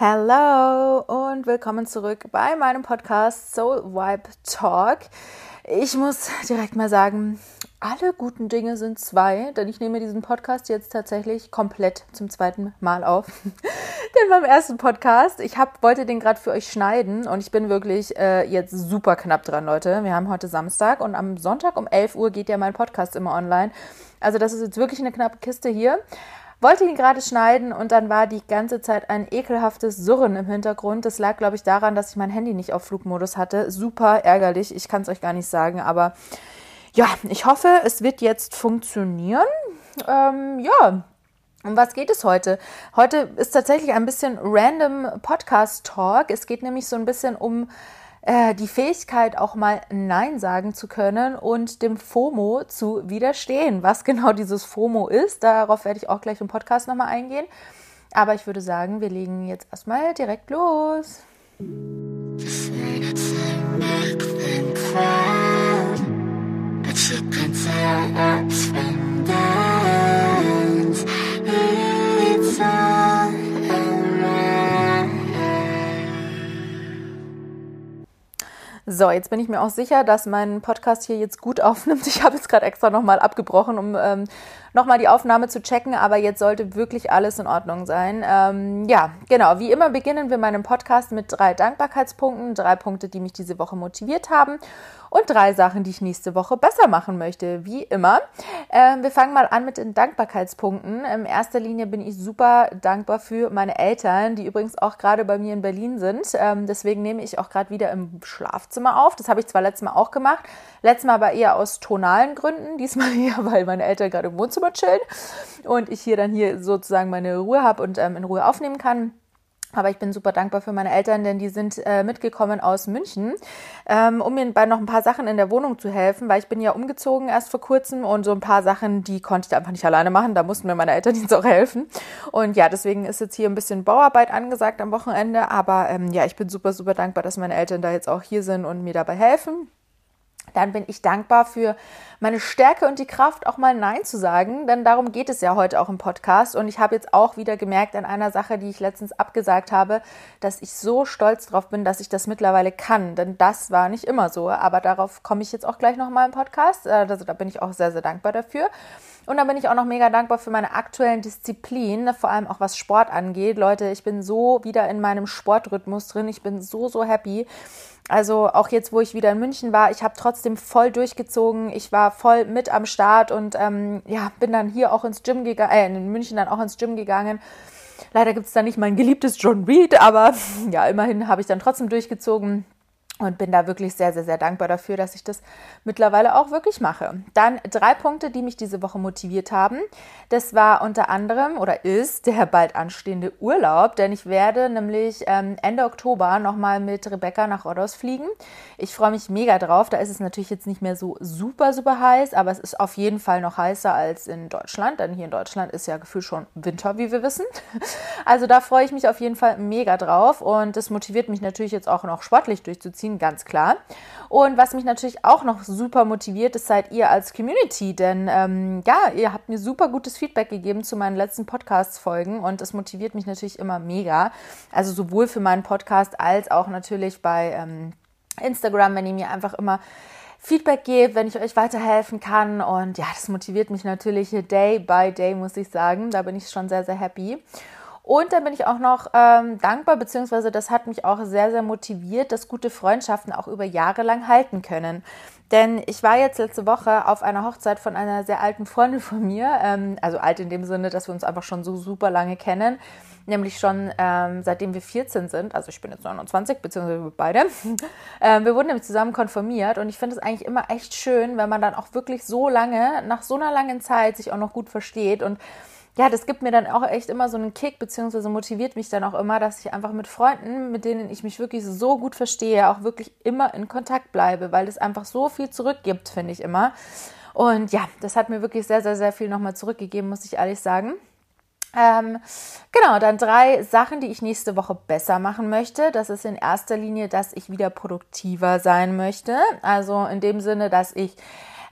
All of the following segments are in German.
Hello und willkommen zurück bei meinem Podcast Soul Vibe Talk. Ich muss direkt mal sagen, alle guten Dinge sind zwei, denn ich nehme diesen Podcast jetzt tatsächlich komplett zum zweiten Mal auf. denn beim ersten Podcast, ich hab, wollte den gerade für euch schneiden und ich bin wirklich äh, jetzt super knapp dran, Leute. Wir haben heute Samstag und am Sonntag um 11 Uhr geht ja mein Podcast immer online. Also das ist jetzt wirklich eine knappe Kiste hier wollte ihn gerade schneiden und dann war die ganze Zeit ein ekelhaftes Surren im Hintergrund. Das lag, glaube ich, daran, dass ich mein Handy nicht auf Flugmodus hatte. Super ärgerlich, ich kann es euch gar nicht sagen, aber ja, ich hoffe, es wird jetzt funktionieren. Ähm, ja, um was geht es heute? Heute ist tatsächlich ein bisschen random Podcast Talk. Es geht nämlich so ein bisschen um äh, die Fähigkeit, auch mal Nein sagen zu können und dem FOMO zu widerstehen. Was genau dieses FOMO ist, darauf werde ich auch gleich im Podcast nochmal eingehen. Aber ich würde sagen, wir legen jetzt erstmal direkt los. It's So, jetzt bin ich mir auch sicher, dass mein Podcast hier jetzt gut aufnimmt. Ich habe jetzt gerade extra nochmal abgebrochen, um ähm, nochmal die Aufnahme zu checken, aber jetzt sollte wirklich alles in Ordnung sein. Ähm, ja, genau. Wie immer beginnen wir meinen Podcast mit drei Dankbarkeitspunkten, drei Punkte, die mich diese Woche motiviert haben und drei Sachen, die ich nächste Woche besser machen möchte, wie immer. Ähm, wir fangen mal an mit den Dankbarkeitspunkten. In erster Linie bin ich super dankbar für meine Eltern, die übrigens auch gerade bei mir in Berlin sind. Ähm, deswegen nehme ich auch gerade wieder im Schlafzimmer auf. Das habe ich zwar letztes Mal auch gemacht, letztes Mal aber eher aus tonalen Gründen, diesmal eher, weil meine Eltern gerade im Wohnzimmer chillen und ich hier dann hier sozusagen meine Ruhe habe und ähm, in Ruhe aufnehmen kann. Aber ich bin super dankbar für meine Eltern, denn die sind äh, mitgekommen aus München, ähm, um mir bei noch ein paar Sachen in der Wohnung zu helfen, weil ich bin ja umgezogen erst vor kurzem und so ein paar Sachen, die konnte ich einfach nicht alleine machen. Da mussten mir meine Eltern jetzt auch helfen. Und ja, deswegen ist jetzt hier ein bisschen Bauarbeit angesagt am Wochenende. Aber ähm, ja, ich bin super, super dankbar, dass meine Eltern da jetzt auch hier sind und mir dabei helfen dann bin ich dankbar für meine Stärke und die Kraft, auch mal Nein zu sagen, denn darum geht es ja heute auch im Podcast. Und ich habe jetzt auch wieder gemerkt an einer Sache, die ich letztens abgesagt habe, dass ich so stolz drauf bin, dass ich das mittlerweile kann, denn das war nicht immer so. Aber darauf komme ich jetzt auch gleich nochmal im Podcast. Äh, also da bin ich auch sehr, sehr dankbar dafür. Und da bin ich auch noch mega dankbar für meine aktuellen Disziplinen, vor allem auch was Sport angeht. Leute, ich bin so wieder in meinem Sportrhythmus drin. Ich bin so, so happy. Also auch jetzt, wo ich wieder in München war, ich habe trotzdem voll durchgezogen. Ich war voll mit am Start und ähm, ja, bin dann hier auch ins Gym gegangen, äh, in München dann auch ins Gym gegangen. Leider gibt es da nicht mein geliebtes John Reed, aber ja, immerhin habe ich dann trotzdem durchgezogen und bin da wirklich sehr, sehr, sehr dankbar dafür, dass ich das mittlerweile auch wirklich mache. Dann drei Punkte, die mich diese Woche motiviert haben. Das war unter anderem oder ist der bald anstehende Urlaub, denn ich werde nämlich ähm, Ende Oktober nochmal mit Rebecca nach Rodos fliegen. Ich freue mich mega drauf. Da ist es natürlich jetzt nicht mehr so super, super heiß, aber es ist auf jeden Fall noch heißer als in Deutschland, denn hier in Deutschland ist ja gefühlt schon Winter, wie wir wissen. Also da freue ich mich auf jeden Fall mega drauf und das motiviert mich natürlich jetzt auch noch sportlich durchzuziehen ziehen, ganz klar. Und was mich natürlich auch noch super motiviert, ist seid ihr als Community, denn ähm, ja, ihr habt mir super gutes Feedback gegeben zu meinen letzten Podcast-Folgen und es motiviert mich natürlich immer mega. Also sowohl für meinen Podcast als auch natürlich bei ähm, Instagram, wenn ihr mir einfach immer Feedback gebt, wenn ich euch weiterhelfen kann. Und ja, das motiviert mich natürlich day by day, muss ich sagen. Da bin ich schon sehr, sehr happy. Und dann bin ich auch noch ähm, dankbar, beziehungsweise das hat mich auch sehr, sehr motiviert, dass gute Freundschaften auch über Jahre lang halten können. Denn ich war jetzt letzte Woche auf einer Hochzeit von einer sehr alten Freundin von mir, ähm, also alt in dem Sinne, dass wir uns einfach schon so super lange kennen, nämlich schon ähm, seitdem wir 14 sind, also ich bin jetzt 29, beziehungsweise wir beide. ähm, wir wurden nämlich zusammen konfirmiert und ich finde es eigentlich immer echt schön, wenn man dann auch wirklich so lange, nach so einer langen Zeit sich auch noch gut versteht und ja, das gibt mir dann auch echt immer so einen Kick, beziehungsweise motiviert mich dann auch immer, dass ich einfach mit Freunden, mit denen ich mich wirklich so gut verstehe, auch wirklich immer in Kontakt bleibe, weil es einfach so viel zurückgibt, finde ich immer. Und ja, das hat mir wirklich sehr, sehr, sehr viel nochmal zurückgegeben, muss ich ehrlich sagen. Ähm, genau, dann drei Sachen, die ich nächste Woche besser machen möchte. Das ist in erster Linie, dass ich wieder produktiver sein möchte. Also in dem Sinne, dass ich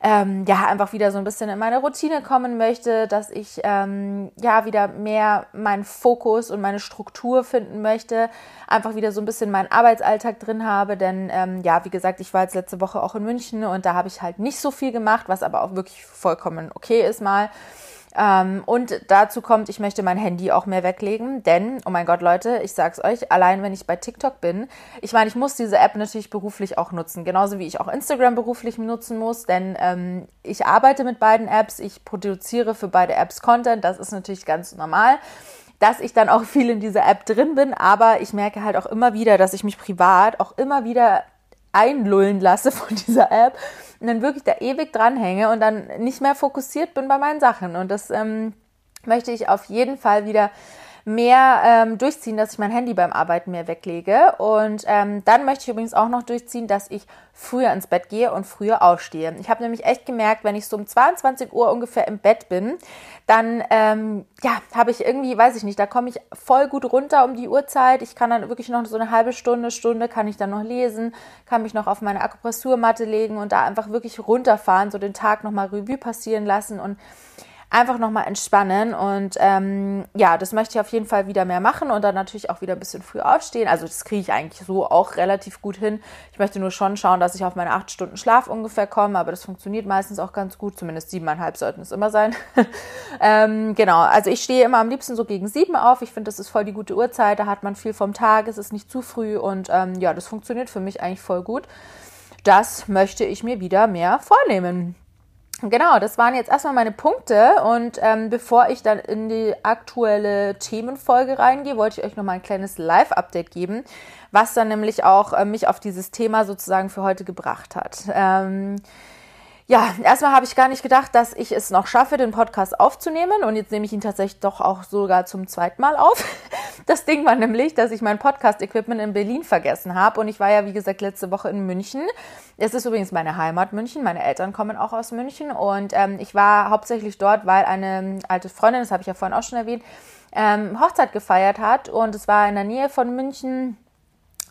ähm, ja einfach wieder so ein bisschen in meine Routine kommen möchte, dass ich ähm, ja wieder mehr meinen Fokus und meine Struktur finden möchte, einfach wieder so ein bisschen meinen Arbeitsalltag drin habe, denn ähm, ja, wie gesagt, ich war jetzt letzte Woche auch in München und da habe ich halt nicht so viel gemacht, was aber auch wirklich vollkommen okay ist mal. Ähm, und dazu kommt, ich möchte mein Handy auch mehr weglegen, denn, oh mein Gott, Leute, ich sag's euch, allein wenn ich bei TikTok bin, ich meine, ich muss diese App natürlich beruflich auch nutzen, genauso wie ich auch Instagram beruflich nutzen muss, denn ähm, ich arbeite mit beiden Apps, ich produziere für beide Apps Content, das ist natürlich ganz normal dass ich dann auch viel in dieser App drin bin, aber ich merke halt auch immer wieder, dass ich mich privat auch immer wieder einlullen lasse von dieser App und dann wirklich da ewig dranhänge und dann nicht mehr fokussiert bin bei meinen Sachen. Und das ähm, möchte ich auf jeden Fall wieder mehr ähm, durchziehen, dass ich mein Handy beim Arbeiten mehr weglege. Und ähm, dann möchte ich übrigens auch noch durchziehen, dass ich früher ins Bett gehe und früher aufstehe. Ich habe nämlich echt gemerkt, wenn ich so um 22 Uhr ungefähr im Bett bin, dann ähm, ja, habe ich irgendwie, weiß ich nicht, da komme ich voll gut runter um die Uhrzeit. Ich kann dann wirklich noch so eine halbe Stunde, Stunde kann ich dann noch lesen, kann mich noch auf meine Akupressurmatte legen und da einfach wirklich runterfahren, so den Tag nochmal Revue passieren lassen und einfach nochmal entspannen. Und ähm, ja, das möchte ich auf jeden Fall wieder mehr machen und dann natürlich auch wieder ein bisschen früh aufstehen. Also das kriege ich eigentlich so auch relativ gut hin. Ich möchte nur schon schauen, dass ich auf meine acht Stunden Schlaf ungefähr komme, aber das funktioniert meistens auch ganz gut. Zumindest siebeneinhalb sollten es immer sein. ähm, genau, also ich stehe immer am liebsten so gegen sieben auf. Ich finde, das ist voll die gute Uhrzeit. Da hat man viel vom Tag, es ist nicht zu früh und ähm, ja, das funktioniert für mich eigentlich voll gut. Das möchte ich mir wieder mehr vornehmen. Genau, das waren jetzt erstmal meine Punkte und ähm, bevor ich dann in die aktuelle Themenfolge reingehe, wollte ich euch nochmal ein kleines Live-Update geben, was dann nämlich auch äh, mich auf dieses Thema sozusagen für heute gebracht hat. Ähm, ja, erstmal habe ich gar nicht gedacht, dass ich es noch schaffe, den Podcast aufzunehmen. Und jetzt nehme ich ihn tatsächlich doch auch sogar zum zweiten Mal auf. Das Ding war nämlich, dass ich mein Podcast-Equipment in Berlin vergessen habe. Und ich war ja, wie gesagt, letzte Woche in München. Es ist übrigens meine Heimat München. Meine Eltern kommen auch aus München. Und ähm, ich war hauptsächlich dort, weil eine alte Freundin, das habe ich ja vorhin auch schon erwähnt, ähm, Hochzeit gefeiert hat. Und es war in der Nähe von München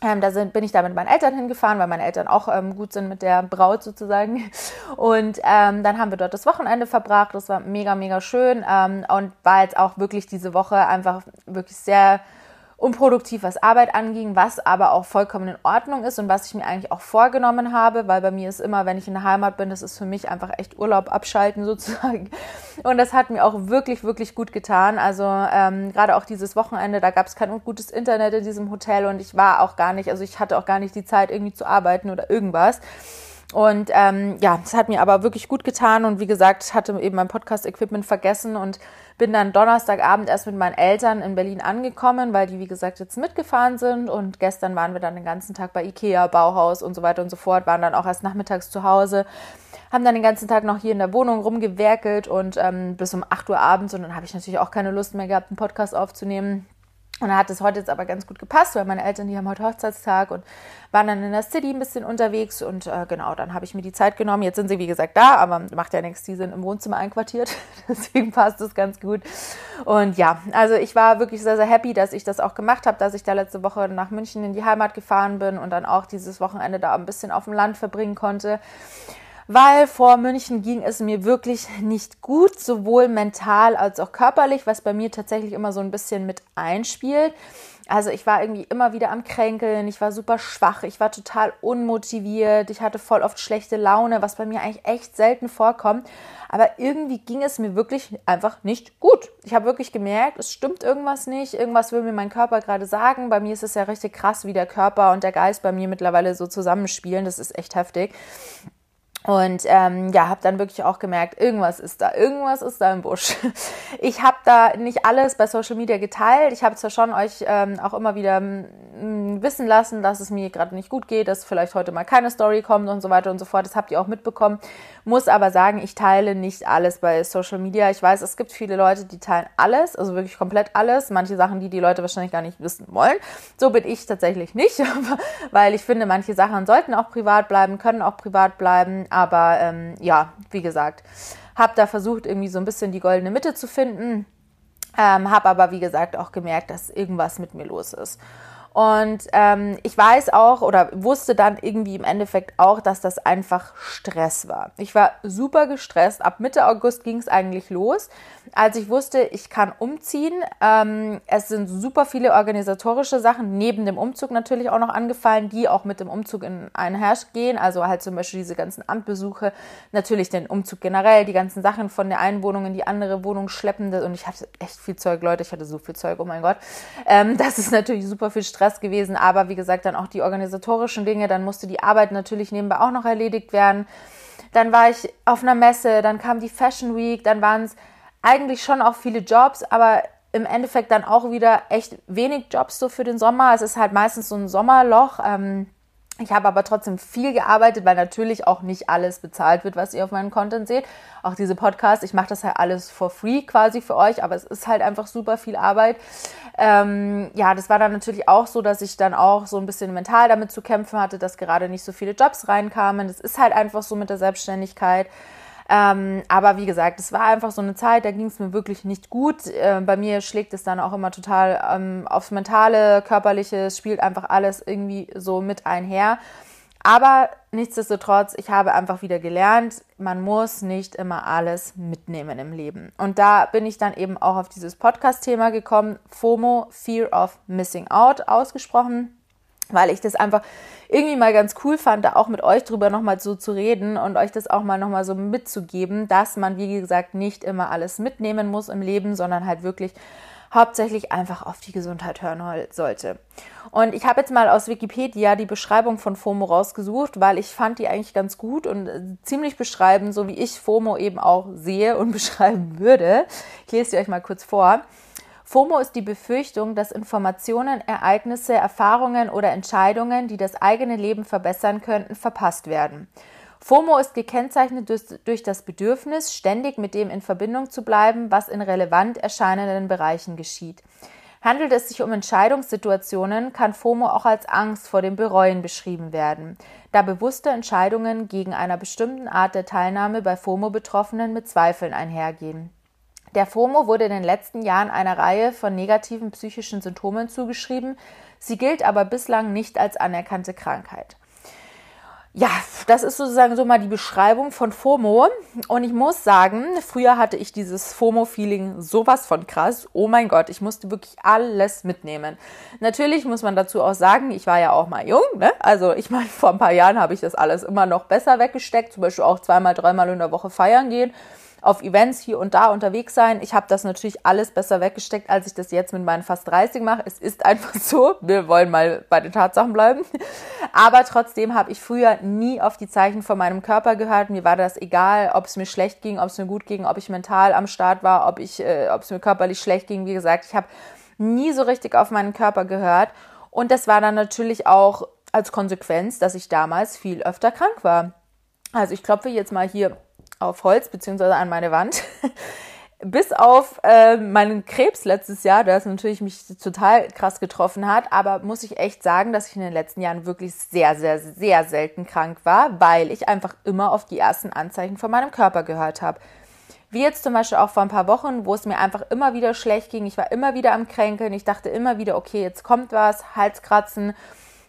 ähm, da sind, bin ich da mit meinen Eltern hingefahren, weil meine Eltern auch ähm, gut sind mit der Braut sozusagen. Und ähm, dann haben wir dort das Wochenende verbracht. Das war mega, mega schön ähm, und war jetzt auch wirklich diese Woche einfach wirklich sehr unproduktiv, was Arbeit anging, was aber auch vollkommen in Ordnung ist und was ich mir eigentlich auch vorgenommen habe, weil bei mir ist immer, wenn ich in der Heimat bin, das ist für mich einfach echt Urlaub abschalten sozusagen. Und das hat mir auch wirklich, wirklich gut getan. Also ähm, gerade auch dieses Wochenende, da gab es kein gutes Internet in diesem Hotel und ich war auch gar nicht, also ich hatte auch gar nicht die Zeit irgendwie zu arbeiten oder irgendwas. Und ähm, ja, es hat mir aber wirklich gut getan und wie gesagt, hatte eben mein Podcast-Equipment vergessen und bin dann Donnerstagabend erst mit meinen Eltern in Berlin angekommen, weil die, wie gesagt, jetzt mitgefahren sind. Und gestern waren wir dann den ganzen Tag bei Ikea, Bauhaus und so weiter und so fort, waren dann auch erst nachmittags zu Hause, haben dann den ganzen Tag noch hier in der Wohnung rumgewerkelt und ähm, bis um 8 Uhr abends. Und dann habe ich natürlich auch keine Lust mehr gehabt, einen Podcast aufzunehmen und dann hat es heute jetzt aber ganz gut gepasst, weil meine Eltern, die haben heute Hochzeitstag und waren dann in der City ein bisschen unterwegs. Und äh, genau, dann habe ich mir die Zeit genommen. Jetzt sind sie, wie gesagt, da, aber macht ja nichts, die sind im Wohnzimmer einquartiert. Deswegen passt es ganz gut. Und ja, also ich war wirklich sehr, sehr happy, dass ich das auch gemacht habe, dass ich da letzte Woche nach München in die Heimat gefahren bin und dann auch dieses Wochenende da ein bisschen auf dem Land verbringen konnte weil vor München ging es mir wirklich nicht gut, sowohl mental als auch körperlich, was bei mir tatsächlich immer so ein bisschen mit einspielt. Also ich war irgendwie immer wieder am Kränkeln, ich war super schwach, ich war total unmotiviert, ich hatte voll oft schlechte Laune, was bei mir eigentlich echt selten vorkommt. Aber irgendwie ging es mir wirklich einfach nicht gut. Ich habe wirklich gemerkt, es stimmt irgendwas nicht, irgendwas will mir mein Körper gerade sagen. Bei mir ist es ja richtig krass, wie der Körper und der Geist bei mir mittlerweile so zusammenspielen. Das ist echt heftig. Und ähm, ja, habe dann wirklich auch gemerkt, irgendwas ist da, irgendwas ist da im Busch. Ich habe da nicht alles bei Social Media geteilt. Ich habe zwar schon euch ähm, auch immer wieder m, wissen lassen, dass es mir gerade nicht gut geht, dass vielleicht heute mal keine Story kommt und so weiter und so fort. Das habt ihr auch mitbekommen. Muss aber sagen, ich teile nicht alles bei Social Media. Ich weiß, es gibt viele Leute, die teilen alles, also wirklich komplett alles. Manche Sachen, die die Leute wahrscheinlich gar nicht wissen wollen. So bin ich tatsächlich nicht, weil ich finde, manche Sachen sollten auch privat bleiben, können auch privat bleiben aber ähm, ja, wie gesagt, habe da versucht, irgendwie so ein bisschen die goldene Mitte zu finden. Ähm, habe aber, wie gesagt, auch gemerkt, dass irgendwas mit mir los ist. Und ähm, ich weiß auch oder wusste dann irgendwie im Endeffekt auch, dass das einfach Stress war. Ich war super gestresst. Ab Mitte August ging es eigentlich los, als ich wusste, ich kann umziehen. Ähm, es sind super viele organisatorische Sachen, neben dem Umzug natürlich auch noch angefallen, die auch mit dem Umzug in einhergehen. Also halt zum Beispiel diese ganzen Amtbesuche, natürlich den Umzug generell, die ganzen Sachen von der einen Wohnung in die andere Wohnung schleppende. Und ich hatte echt viel Zeug, Leute. Ich hatte so viel Zeug, oh mein Gott. Ähm, das ist natürlich super viel Stress Stress gewesen, aber wie gesagt, dann auch die organisatorischen Dinge, dann musste die Arbeit natürlich nebenbei auch noch erledigt werden. Dann war ich auf einer Messe, dann kam die Fashion Week, dann waren es eigentlich schon auch viele Jobs, aber im Endeffekt dann auch wieder echt wenig Jobs so für den Sommer. Es ist halt meistens so ein Sommerloch. Ähm, ich habe aber trotzdem viel gearbeitet, weil natürlich auch nicht alles bezahlt wird, was ihr auf meinem Content seht. Auch diese Podcasts, ich mache das halt alles for free quasi für euch, aber es ist halt einfach super viel Arbeit. Ähm, ja, das war dann natürlich auch so, dass ich dann auch so ein bisschen mental damit zu kämpfen hatte, dass gerade nicht so viele Jobs reinkamen. Das ist halt einfach so mit der Selbstständigkeit. Ähm, aber wie gesagt, es war einfach so eine Zeit, da ging es mir wirklich nicht gut. Äh, bei mir schlägt es dann auch immer total ähm, aufs mentale, körperliche, es spielt einfach alles irgendwie so mit einher. Aber nichtsdestotrotz, ich habe einfach wieder gelernt, man muss nicht immer alles mitnehmen im Leben. Und da bin ich dann eben auch auf dieses Podcast-Thema gekommen, FOMO, Fear of Missing Out, ausgesprochen weil ich das einfach irgendwie mal ganz cool fand, da auch mit euch drüber nochmal so zu reden und euch das auch mal nochmal so mitzugeben, dass man, wie gesagt, nicht immer alles mitnehmen muss im Leben, sondern halt wirklich hauptsächlich einfach auf die Gesundheit hören sollte. Und ich habe jetzt mal aus Wikipedia die Beschreibung von FOMO rausgesucht, weil ich fand die eigentlich ganz gut und äh, ziemlich beschreiben, so wie ich FOMO eben auch sehe und beschreiben würde. Ich lese sie euch mal kurz vor. FOMO ist die Befürchtung, dass Informationen, Ereignisse, Erfahrungen oder Entscheidungen, die das eigene Leben verbessern könnten, verpasst werden. FOMO ist gekennzeichnet durch, das Bedürfnis, ständig mit dem in Verbindung zu bleiben, was in relevant erscheinenden Bereichen geschieht. Handelt es sich um Entscheidungssituationen, kann FOMO auch als Angst vor dem Bereuen beschrieben werden, da bewusste Entscheidungen gegen einer bestimmten Art der Teilnahme bei FOMO-Betroffenen mit Zweifeln einhergehen. Der FOMO wurde in den letzten Jahren einer Reihe von negativen psychischen Symptomen zugeschrieben. Sie gilt aber bislang nicht als anerkannte Krankheit. Ja, das ist sozusagen so mal die Beschreibung von FOMO. Und ich muss sagen, früher hatte ich dieses FOMO-Feeling sowas von krass. Oh mein Gott, ich musste wirklich alles mitnehmen. Natürlich muss man dazu auch sagen, ich war ja auch mal jung. Ne? Also ich meine, vor ein paar Jahren habe ich das alles immer noch besser weggesteckt. Zum Beispiel auch zweimal, dreimal in der Woche feiern gehen auf Events hier und da unterwegs sein. Ich habe das natürlich alles besser weggesteckt, als ich das jetzt mit meinen fast 30 mache. Es ist einfach so. Wir wollen mal bei den Tatsachen bleiben. Aber trotzdem habe ich früher nie auf die Zeichen von meinem Körper gehört. Mir war das egal, ob es mir schlecht ging, ob es mir gut ging, ob ich mental am Start war, ob ich, äh, ob es mir körperlich schlecht ging. Wie gesagt, ich habe nie so richtig auf meinen Körper gehört. Und das war dann natürlich auch als Konsequenz, dass ich damals viel öfter krank war. Also ich klopfe jetzt mal hier auf Holz beziehungsweise an meine Wand. Bis auf äh, meinen Krebs letztes Jahr, der natürlich mich total krass getroffen hat, aber muss ich echt sagen, dass ich in den letzten Jahren wirklich sehr, sehr, sehr selten krank war, weil ich einfach immer auf die ersten Anzeichen von meinem Körper gehört habe. Wie jetzt zum Beispiel auch vor ein paar Wochen, wo es mir einfach immer wieder schlecht ging. Ich war immer wieder am Kränkeln. Ich dachte immer wieder, okay, jetzt kommt was, Halskratzen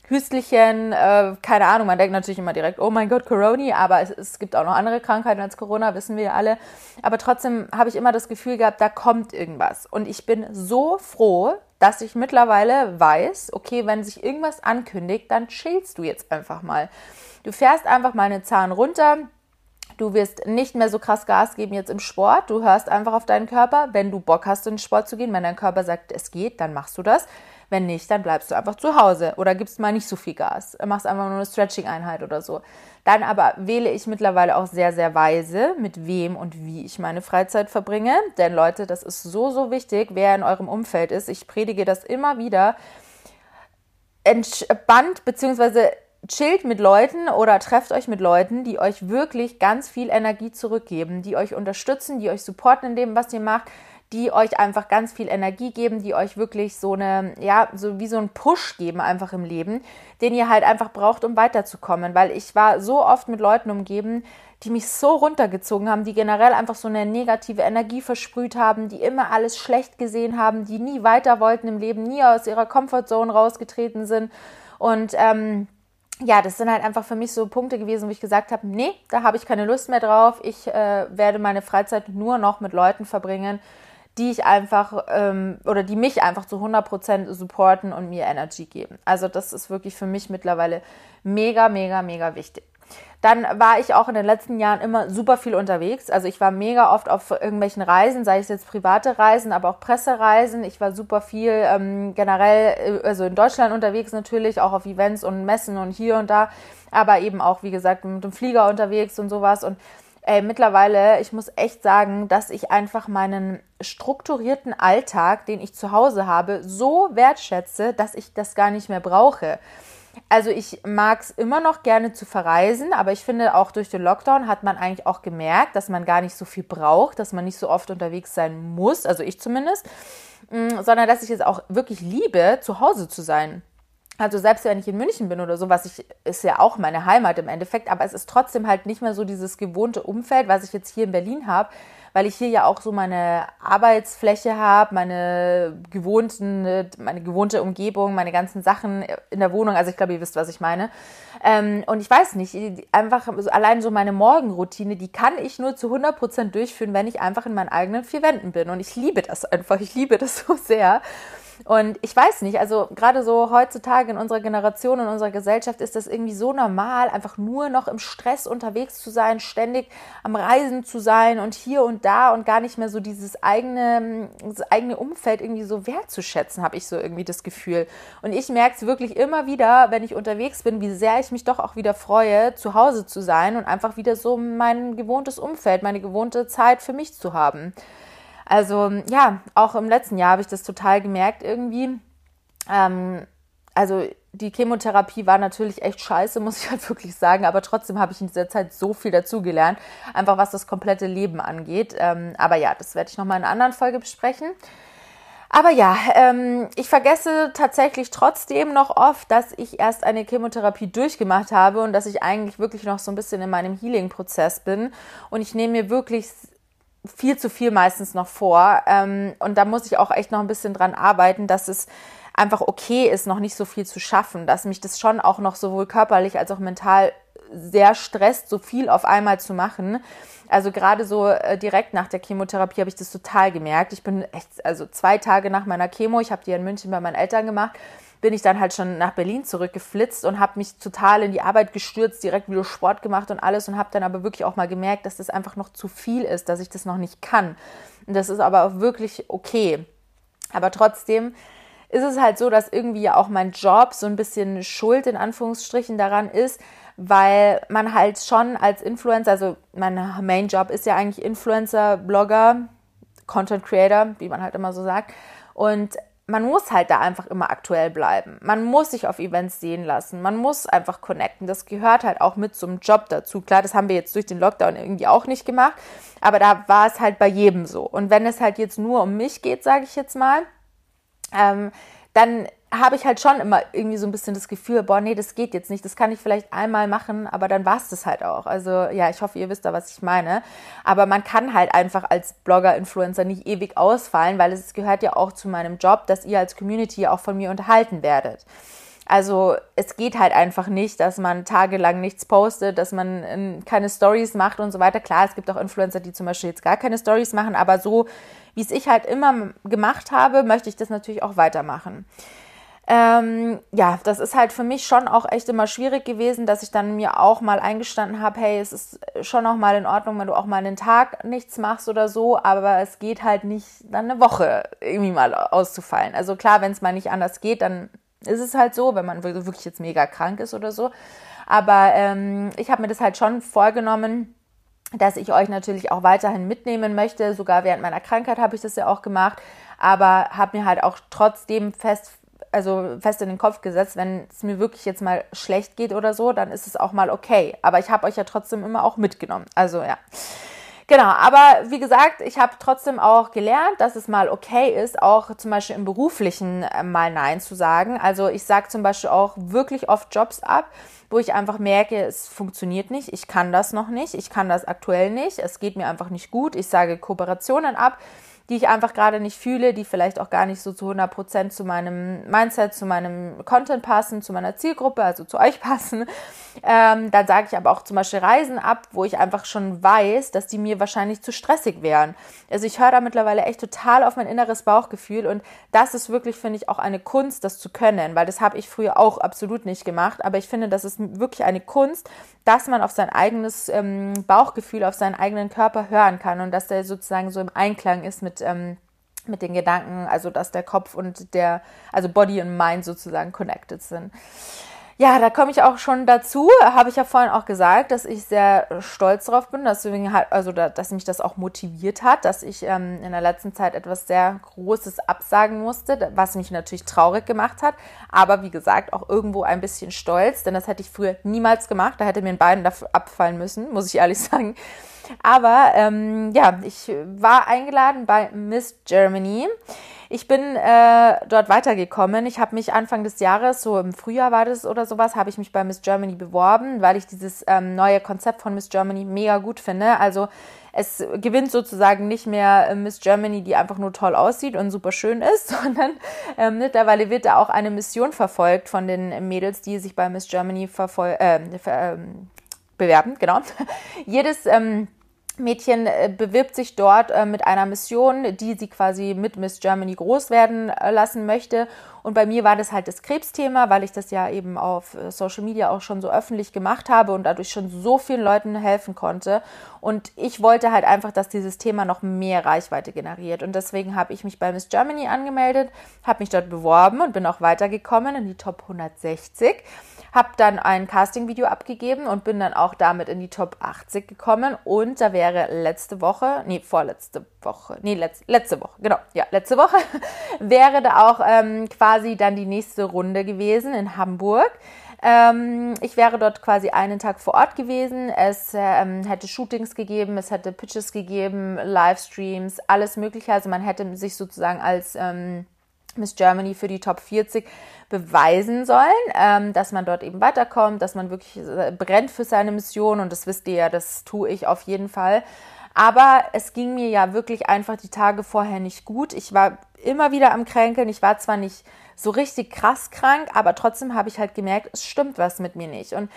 Hüstelchen, äh, keine Ahnung, man denkt natürlich immer direkt, oh mein Gott, Corona, aber es, es gibt auch noch andere Krankheiten als Corona, wissen wir ja alle. Aber trotzdem habe ich immer das Gefühl gehabt, da kommt irgendwas. Und ich bin so froh, dass ich mittlerweile weiß, okay, wenn sich irgendwas ankündigt, dann chillst du jetzt einfach mal. Du fährst einfach mal einen Zahn runter, Du wirst nicht mehr so krass Gas geben jetzt im Sport. Du hörst einfach auf deinen Körper. Wenn du Bock hast, in den Sport zu gehen, wenn dein Körper sagt, es geht, dann machst du das. Wenn nicht, dann bleibst du einfach zu Hause oder gibst mal nicht so viel Gas. Machst einfach nur eine Stretching-Einheit oder so. Dann aber wähle ich mittlerweile auch sehr, sehr weise, mit wem und wie ich meine Freizeit verbringe. Denn Leute, das ist so, so wichtig, wer in eurem Umfeld ist. Ich predige das immer wieder. Entspannt bzw chillt mit Leuten oder trefft euch mit Leuten, die euch wirklich ganz viel Energie zurückgeben, die euch unterstützen, die euch supporten in dem, was ihr macht, die euch einfach ganz viel Energie geben, die euch wirklich so eine, ja, so wie so ein Push geben einfach im Leben, den ihr halt einfach braucht, um weiterzukommen. Weil ich war so oft mit Leuten umgeben, die mich so runtergezogen haben, die generell einfach so eine negative Energie versprüht haben, die immer alles schlecht gesehen haben, die nie weiter wollten im Leben, nie aus ihrer Comfortzone rausgetreten sind. Und ähm, ja, das sind halt einfach für mich so Punkte gewesen, wo ich gesagt habe, nee, da habe ich keine Lust mehr drauf. Ich äh, werde meine Freizeit nur noch mit Leuten verbringen, die ich einfach ähm, oder die mich einfach zu 100% supporten und mir Energy geben. Also das ist wirklich für mich mittlerweile mega, mega, mega wichtig. Dann war ich auch in den letzten Jahren immer super viel unterwegs. Also ich war mega oft auf irgendwelchen Reisen, sei es jetzt private Reisen, aber auch Pressereisen. Ich war super viel ähm, generell, äh, also in Deutschland unterwegs natürlich, auch auf Events und Messen und hier und da, aber eben auch, wie gesagt, mit dem Flieger unterwegs und sowas. Und ey, mittlerweile, ich muss echt sagen, dass ich einfach meinen strukturierten Alltag, den ich zu Hause habe, so wertschätze, dass ich das gar nicht mehr brauche. Also ich mag es immer noch gerne zu verreisen, aber ich finde auch durch den Lockdown hat man eigentlich auch gemerkt, dass man gar nicht so viel braucht, dass man nicht so oft unterwegs sein muss, also ich zumindest, mm, sondern dass ich es auch wirklich liebe, zu Hause zu sein. Also selbst wenn ich in München bin oder so, was ich ist ja auch meine Heimat im Endeffekt, aber es ist trotzdem halt nicht mehr so dieses gewohnte Umfeld, was ich jetzt hier in Berlin habe, weil ich hier ja auch so meine Arbeitsfläche habe, meine gewohnten, meine gewohnte Umgebung, meine ganzen Sachen in der Wohnung. Also ich glaube, ihr wisst, was ich meine. Ähm, und ich weiß nicht, einfach allein so meine Morgenroutine, die kann ich nur zu 100 Prozent durchführen, wenn ich einfach in meinen eigenen vier Wänden bin. Und ich liebe das einfach. Ich liebe das so sehr. Und ich weiß nicht, also gerade so heutzutage in unserer Generation, in unserer Gesellschaft ist das irgendwie so normal, einfach nur noch im Stress unterwegs zu sein, ständig am Reisen zu sein und hier und da und gar nicht mehr so dieses eigene, das eigene Umfeld irgendwie so wertzuschätzen, habe ich so irgendwie das Gefühl. Und ich merke es wirklich immer wieder, wenn ich unterwegs bin, wie sehr ich mich doch auch wieder freue, zu Hause zu sein und einfach wieder so mein gewohntes Umfeld, meine gewohnte Zeit für mich zu haben. Also ja, auch im letzten Jahr habe ich das total gemerkt irgendwie. Ähm, also die Chemotherapie war natürlich echt scheiße, muss ich halt wirklich sagen, aber trotzdem habe ich in dieser Zeit so viel dazugelernt, einfach was das komplette Leben angeht. Ähm, aber ja, das werde ich nochmal in einer anderen Folge besprechen. Aber ja, ähm, ich vergesse tatsächlich trotzdem noch oft, dass ich erst eine Chemotherapie durchgemacht habe und dass ich eigentlich wirklich noch so ein bisschen in meinem Healing-Prozess bin. Und ich nehme mir wirklich viel zu viel meistens noch vor. Ähm, und da muss ich auch echt noch ein bisschen dran arbeiten, dass es einfach okay ist, noch nicht so viel zu schaffen, dass mich das schon auch noch sowohl körperlich als auch mental sehr stresst, so viel auf einmal zu machen. Also gerade so äh, direkt nach der Chemotherapie habe ich das total gemerkt. Ich bin echt, also zwei Tage nach meiner Chemo, ich habe die in München bei meinen Eltern gemacht, bin ich dann halt schon nach Berlin zurückgeflitzt und habe mich total in die Arbeit gestürzt, direkt wieder Sport gemacht und alles und habe dann aber wirklich auch mal gemerkt, dass das einfach noch zu viel ist, dass ich das noch nicht kann. Und das ist aber auch wirklich okay. Aber trotzdem ist es halt so, dass irgendwie ja auch mein Job so ein bisschen schuld in Anführungsstrichen daran ist, weil man halt schon als Influencer, also mein Main Job ist ja eigentlich Influencer, Blogger, Content Creator, wie man halt immer so sagt. Und man muss halt da einfach immer aktuell bleiben. Man muss sich auf Events sehen lassen. Man muss einfach connecten. Das gehört halt auch mit zum Job dazu. Klar, das haben wir jetzt durch den Lockdown irgendwie auch nicht gemacht, aber da war es halt bei jedem so. Und wenn es halt jetzt nur um mich geht, sage ich jetzt mal, ähm, dann habe ich halt schon immer irgendwie so ein bisschen das Gefühl, boah, nee, das geht jetzt nicht. Das kann ich vielleicht einmal machen, aber dann war es das halt auch. Also ja, ich hoffe, ihr wisst da, was ich meine. Aber man kann halt einfach als Blogger, Influencer nicht ewig ausfallen, weil es gehört ja auch zu meinem Job, dass ihr als Community auch von mir unterhalten werdet. Also es geht halt einfach nicht, dass man tagelang nichts postet, dass man ähm, keine Stories macht und so weiter. Klar, es gibt auch Influencer, die zum Beispiel jetzt gar keine Stories machen, aber so wie es ich halt immer gemacht habe, möchte ich das natürlich auch weitermachen. Ähm, ja, das ist halt für mich schon auch echt immer schwierig gewesen, dass ich dann mir auch mal eingestanden habe, hey, es ist schon auch mal in Ordnung, wenn du auch mal einen Tag nichts machst oder so, aber es geht halt nicht dann eine Woche irgendwie mal auszufallen. Also klar, wenn es mal nicht anders geht, dann ist es halt so, wenn man wirklich jetzt mega krank ist oder so. Aber ähm, ich habe mir das halt schon vorgenommen, dass ich euch natürlich auch weiterhin mitnehmen möchte. Sogar während meiner Krankheit habe ich das ja auch gemacht, aber habe mir halt auch trotzdem fest also fest in den Kopf gesetzt, wenn es mir wirklich jetzt mal schlecht geht oder so, dann ist es auch mal okay. Aber ich habe euch ja trotzdem immer auch mitgenommen. Also ja. Genau, aber wie gesagt, ich habe trotzdem auch gelernt, dass es mal okay ist, auch zum Beispiel im beruflichen äh, mal Nein zu sagen. Also ich sage zum Beispiel auch wirklich oft Jobs ab, wo ich einfach merke, es funktioniert nicht, ich kann das noch nicht, ich kann das aktuell nicht, es geht mir einfach nicht gut. Ich sage Kooperationen ab die ich einfach gerade nicht fühle, die vielleicht auch gar nicht so zu 100 Prozent zu meinem Mindset, zu meinem Content passen, zu meiner Zielgruppe, also zu euch passen. Ähm, dann sage ich aber auch zum Beispiel Reisen ab, wo ich einfach schon weiß, dass die mir wahrscheinlich zu stressig wären. Also ich höre da mittlerweile echt total auf mein inneres Bauchgefühl und das ist wirklich, finde ich, auch eine Kunst, das zu können, weil das habe ich früher auch absolut nicht gemacht. Aber ich finde, das ist wirklich eine Kunst, dass man auf sein eigenes ähm, Bauchgefühl, auf seinen eigenen Körper hören kann und dass der sozusagen so im Einklang ist mit ähm, mit den Gedanken, also dass der Kopf und der, also Body und Mind sozusagen connected sind. Ja, da komme ich auch schon dazu. Habe ich ja vorhin auch gesagt, dass ich sehr stolz darauf bin, deswegen halt, also da, dass mich das auch motiviert hat, dass ich ähm, in der letzten Zeit etwas sehr Großes absagen musste, was mich natürlich traurig gemacht hat. Aber wie gesagt, auch irgendwo ein bisschen stolz, denn das hätte ich früher niemals gemacht. Da hätte mir ein Bein dafür abfallen müssen, muss ich ehrlich sagen. Aber ähm, ja, ich war eingeladen bei Miss Germany. Ich bin äh, dort weitergekommen. Ich habe mich Anfang des Jahres, so im Frühjahr war das oder sowas, habe ich mich bei Miss Germany beworben, weil ich dieses ähm, neue Konzept von Miss Germany mega gut finde. Also es gewinnt sozusagen nicht mehr äh, Miss Germany, die einfach nur toll aussieht und super schön ist, sondern ähm, mittlerweile wird da auch eine Mission verfolgt von den Mädels, die sich bei Miss Germany verfol äh, äh, bewerben. Genau. Jedes ähm, Mädchen äh, bewirbt sich dort äh, mit einer Mission, die sie quasi mit Miss Germany groß werden äh, lassen möchte. Und bei mir war das halt das Krebsthema, weil ich das ja eben auf Social Media auch schon so öffentlich gemacht habe und dadurch schon so vielen Leuten helfen konnte. Und ich wollte halt einfach, dass dieses Thema noch mehr Reichweite generiert. Und deswegen habe ich mich bei Miss Germany angemeldet, habe mich dort beworben und bin auch weitergekommen in die Top 160 habe dann ein Casting-Video abgegeben und bin dann auch damit in die Top 80 gekommen. Und da wäre letzte Woche, nee, vorletzte Woche, nee, letz, letzte Woche, genau, ja, letzte Woche, wäre da auch ähm, quasi dann die nächste Runde gewesen in Hamburg. Ähm, ich wäre dort quasi einen Tag vor Ort gewesen. Es ähm, hätte Shootings gegeben, es hätte Pitches gegeben, Livestreams, alles Mögliche. Also man hätte sich sozusagen als ähm, Miss Germany für die Top 40 beweisen sollen, ähm, dass man dort eben weiterkommt, dass man wirklich äh, brennt für seine Mission und das wisst ihr ja, das tue ich auf jeden Fall. Aber es ging mir ja wirklich einfach die Tage vorher nicht gut. Ich war immer wieder am Kränkeln. Ich war zwar nicht so richtig krass krank, aber trotzdem habe ich halt gemerkt, es stimmt was mit mir nicht. Und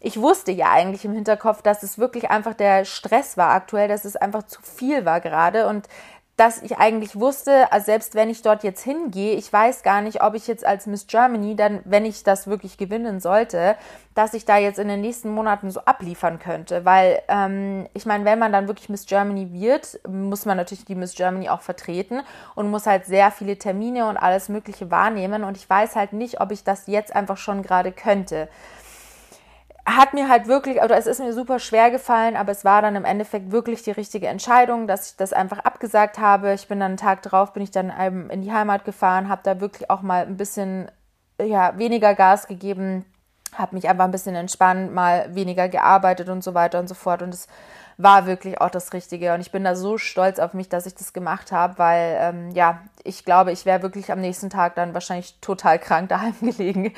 ich wusste ja eigentlich im Hinterkopf, dass es wirklich einfach der Stress war aktuell, dass es einfach zu viel war gerade und dass ich eigentlich wusste, also selbst wenn ich dort jetzt hingehe, ich weiß gar nicht, ob ich jetzt als Miss Germany dann, wenn ich das wirklich gewinnen sollte, dass ich da jetzt in den nächsten Monaten so abliefern könnte. Weil ähm, ich meine, wenn man dann wirklich Miss Germany wird, muss man natürlich die Miss Germany auch vertreten und muss halt sehr viele Termine und alles Mögliche wahrnehmen. Und ich weiß halt nicht, ob ich das jetzt einfach schon gerade könnte hat mir halt wirklich, oder es ist mir super schwer gefallen, aber es war dann im Endeffekt wirklich die richtige Entscheidung, dass ich das einfach abgesagt habe. Ich bin dann einen Tag drauf, bin ich dann in die Heimat gefahren, habe da wirklich auch mal ein bisschen ja, weniger Gas gegeben, habe mich einfach ein bisschen entspannt, mal weniger gearbeitet und so weiter und so fort. Und es war wirklich auch das Richtige. Und ich bin da so stolz auf mich, dass ich das gemacht habe, weil ähm, ja, ich glaube, ich wäre wirklich am nächsten Tag dann wahrscheinlich total krank daheim gelegen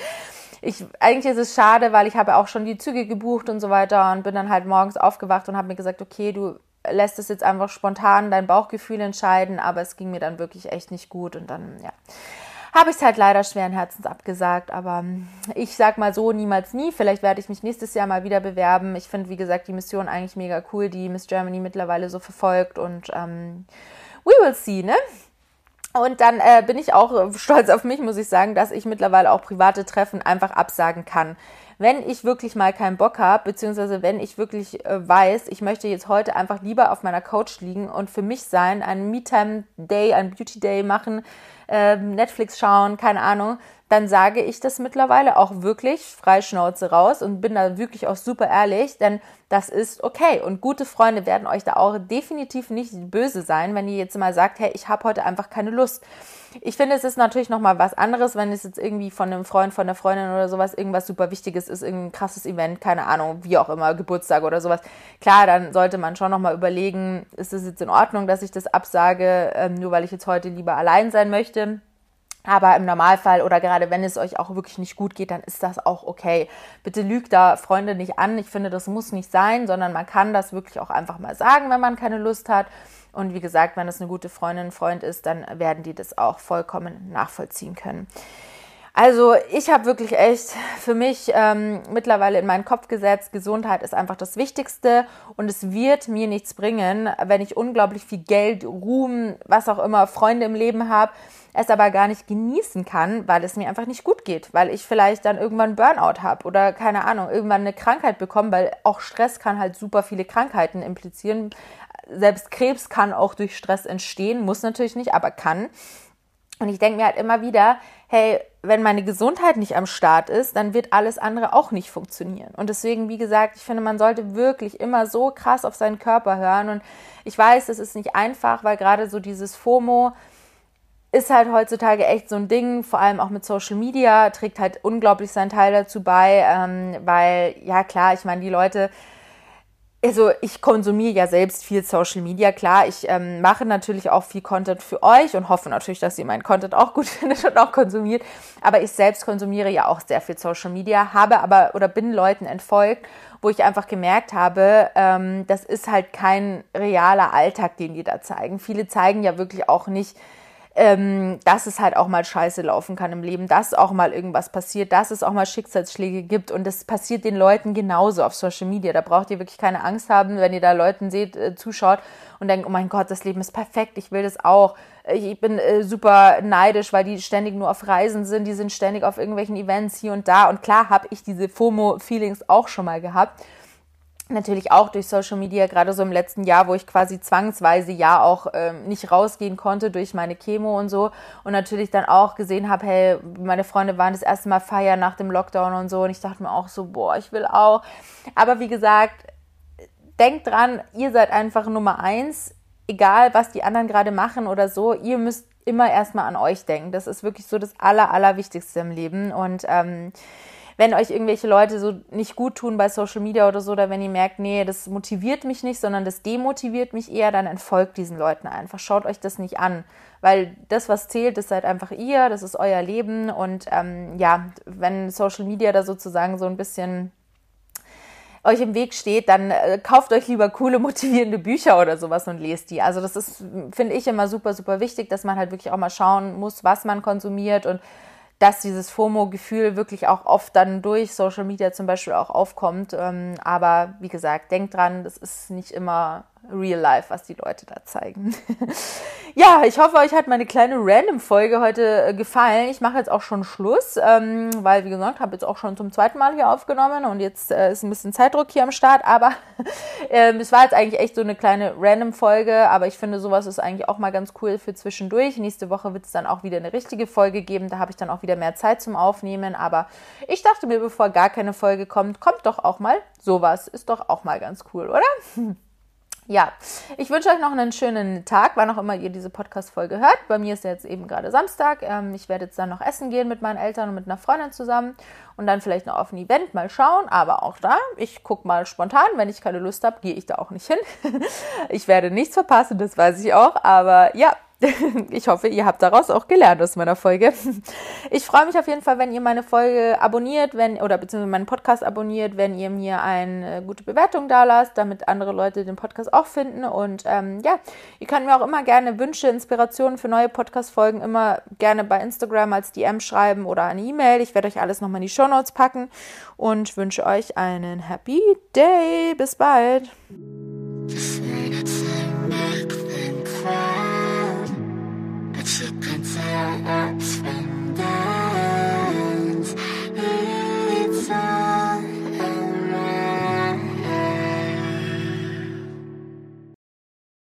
ich, eigentlich ist es schade, weil ich habe auch schon die Züge gebucht und so weiter und bin dann halt morgens aufgewacht und habe mir gesagt, okay, du lässt es jetzt einfach spontan dein Bauchgefühl entscheiden, aber es ging mir dann wirklich echt nicht gut und dann, ja, habe ich es halt leider schweren Herzens abgesagt, aber ich sag mal so, niemals nie. Vielleicht werde ich mich nächstes Jahr mal wieder bewerben. Ich finde, wie gesagt, die Mission eigentlich mega cool, die Miss Germany mittlerweile so verfolgt und ähm, we will see, ne? Und dann äh, bin ich auch äh, stolz auf mich, muss ich sagen, dass ich mittlerweile auch private Treffen einfach absagen kann. Wenn ich wirklich mal keinen Bock habe, beziehungsweise wenn ich wirklich äh, weiß, ich möchte jetzt heute einfach lieber auf meiner Couch liegen und für mich sein, einen Me-Time-Day, einen Beauty-Day machen, äh, Netflix schauen, keine Ahnung, dann sage ich das mittlerweile auch wirklich frei Schnauze raus und bin da wirklich auch super ehrlich, denn das ist okay. Und gute Freunde werden euch da auch definitiv nicht böse sein, wenn ihr jetzt mal sagt, hey, ich habe heute einfach keine Lust. ich finde, es ist natürlich nochmal was anderes, wenn es jetzt irgendwie von einem Freund, von einer Freundin oder sowas irgendwas super Wichtiges ist, irgendein krasses Event, keine Ahnung, wie auch immer, Geburtstag oder sowas. Klar, dann sollte man schon nochmal überlegen, ist es jetzt in Ordnung, dass ich das absage, ähm, nur weil ich jetzt heute lieber allein sein möchte. Aber im Normalfall oder gerade wenn es euch auch wirklich nicht gut geht, dann ist das auch okay. Bitte lügt da Freunde nicht an. Ich finde, das muss nicht sein, sondern man kann das wirklich auch einfach mal sagen, wenn man keine Lust hat. Und wie gesagt, wenn es eine gute Freundin, Freund ist, dann werden die das auch vollkommen nachvollziehen können. Also ich habe wirklich echt für mich ähm, mittlerweile in meinen Kopf gesetzt, Gesundheit ist einfach das Wichtigste und es wird mir nichts bringen, wenn ich unglaublich viel Geld, Ruhm, was auch immer, Freunde im Leben habe, es aber gar nicht genießen kann, weil es mir einfach nicht gut geht, weil ich vielleicht dann irgendwann Burnout habe oder keine Ahnung, irgendwann eine Krankheit bekomme, weil auch Stress kann halt super viele Krankheiten implizieren. Selbst Krebs kann auch durch Stress entstehen, muss natürlich nicht, aber kann. Und ich denke mir halt immer wieder, hey, wenn meine Gesundheit nicht am Start ist, dann wird alles andere auch nicht funktionieren. Und deswegen, wie gesagt, ich finde, man sollte wirklich immer so krass auf seinen Körper hören. Und ich weiß, es ist nicht einfach, weil gerade so dieses FOMO ist halt heutzutage echt so ein Ding, vor allem auch mit Social Media, trägt halt unglaublich seinen Teil dazu bei, ähm, weil, ja klar, ich meine, die Leute also ich konsumiere ja selbst viel Social Media, klar. Ich ähm, mache natürlich auch viel Content für euch und hoffe natürlich, dass ihr meinen Content auch gut findet und auch konsumiert. Aber ich selbst konsumiere ja auch sehr viel Social Media, habe aber oder bin Leuten entfolgt, wo ich einfach gemerkt habe, ähm, das ist halt kein realer Alltag, den die da zeigen. Viele zeigen ja wirklich auch nicht ähm, dass es halt auch mal scheiße laufen kann im Leben, dass auch mal irgendwas passiert, dass es auch mal Schicksalsschläge gibt und das passiert den Leuten genauso auf Social Media. Da braucht ihr wirklich keine Angst haben, wenn ihr da Leuten seht, äh, zuschaut und denkt, oh mein Gott, das Leben ist perfekt, ich will das auch. Ich bin äh, super neidisch, weil die ständig nur auf Reisen sind, die sind ständig auf irgendwelchen Events hier und da und klar habe ich diese FOMO-Feelings auch schon mal gehabt natürlich auch durch Social Media, gerade so im letzten Jahr, wo ich quasi zwangsweise ja auch ähm, nicht rausgehen konnte durch meine Chemo und so und natürlich dann auch gesehen habe, hey, meine Freunde waren das erste Mal feiern nach dem Lockdown und so und ich dachte mir auch so, boah, ich will auch. Aber wie gesagt, denkt dran, ihr seid einfach Nummer eins, egal was die anderen gerade machen oder so, ihr müsst immer erstmal an euch denken. Das ist wirklich so das Aller, Allerwichtigste im Leben und ähm, wenn euch irgendwelche Leute so nicht gut tun bei Social Media oder so, oder wenn ihr merkt, nee, das motiviert mich nicht, sondern das demotiviert mich eher, dann entfolgt diesen Leuten einfach. Schaut euch das nicht an. Weil das, was zählt, das seid einfach ihr, das ist euer Leben. Und ähm, ja, wenn Social Media da sozusagen so ein bisschen euch im Weg steht, dann äh, kauft euch lieber coole, motivierende Bücher oder sowas und lest die. Also das ist, finde ich, immer super, super wichtig, dass man halt wirklich auch mal schauen muss, was man konsumiert und dass dieses FOMO-Gefühl wirklich auch oft dann durch Social Media zum Beispiel auch aufkommt. Ähm, aber wie gesagt, denkt dran, das ist nicht immer real life, was die Leute da zeigen. ja, ich hoffe, euch hat meine kleine Random-Folge heute äh, gefallen. Ich mache jetzt auch schon Schluss, ähm, weil, wie gesagt, habe jetzt auch schon zum zweiten Mal hier aufgenommen und jetzt äh, ist ein bisschen Zeitdruck hier am Start. Aber ähm, es war jetzt eigentlich echt so eine kleine Random-Folge, aber ich finde, sowas ist eigentlich auch mal ganz cool für zwischendurch. Nächste Woche wird es dann auch wieder eine richtige Folge geben. Da habe ich dann auch wieder mehr Zeit zum Aufnehmen. Aber ich dachte mir, bevor gar keine Folge kommt, kommt doch auch mal sowas. Ist doch auch mal ganz cool, oder? Ja, ich wünsche euch noch einen schönen Tag, wann auch immer ihr diese Podcast-Folge hört. Bei mir ist jetzt eben gerade Samstag. Ähm, ich werde jetzt dann noch essen gehen mit meinen Eltern und mit einer Freundin zusammen und dann vielleicht noch auf ein Event mal schauen. Aber auch da, ich gucke mal spontan. Wenn ich keine Lust habe, gehe ich da auch nicht hin. ich werde nichts verpassen, das weiß ich auch. Aber ja, ich hoffe, ihr habt daraus auch gelernt aus meiner Folge. Ich freue mich auf jeden Fall, wenn ihr meine Folge abonniert, wenn oder beziehungsweise meinen Podcast abonniert, wenn ihr mir eine gute Bewertung da lasst, damit andere Leute den Podcast auch finden. Und ähm, ja, ihr könnt mir auch immer gerne Wünsche, Inspirationen für neue Podcast-Folgen immer gerne bei Instagram als DM schreiben oder eine E-Mail. Ich werde euch alles nochmal in die Show Notes packen und wünsche euch einen Happy Day. Bis bald. Konzertspenden. It's all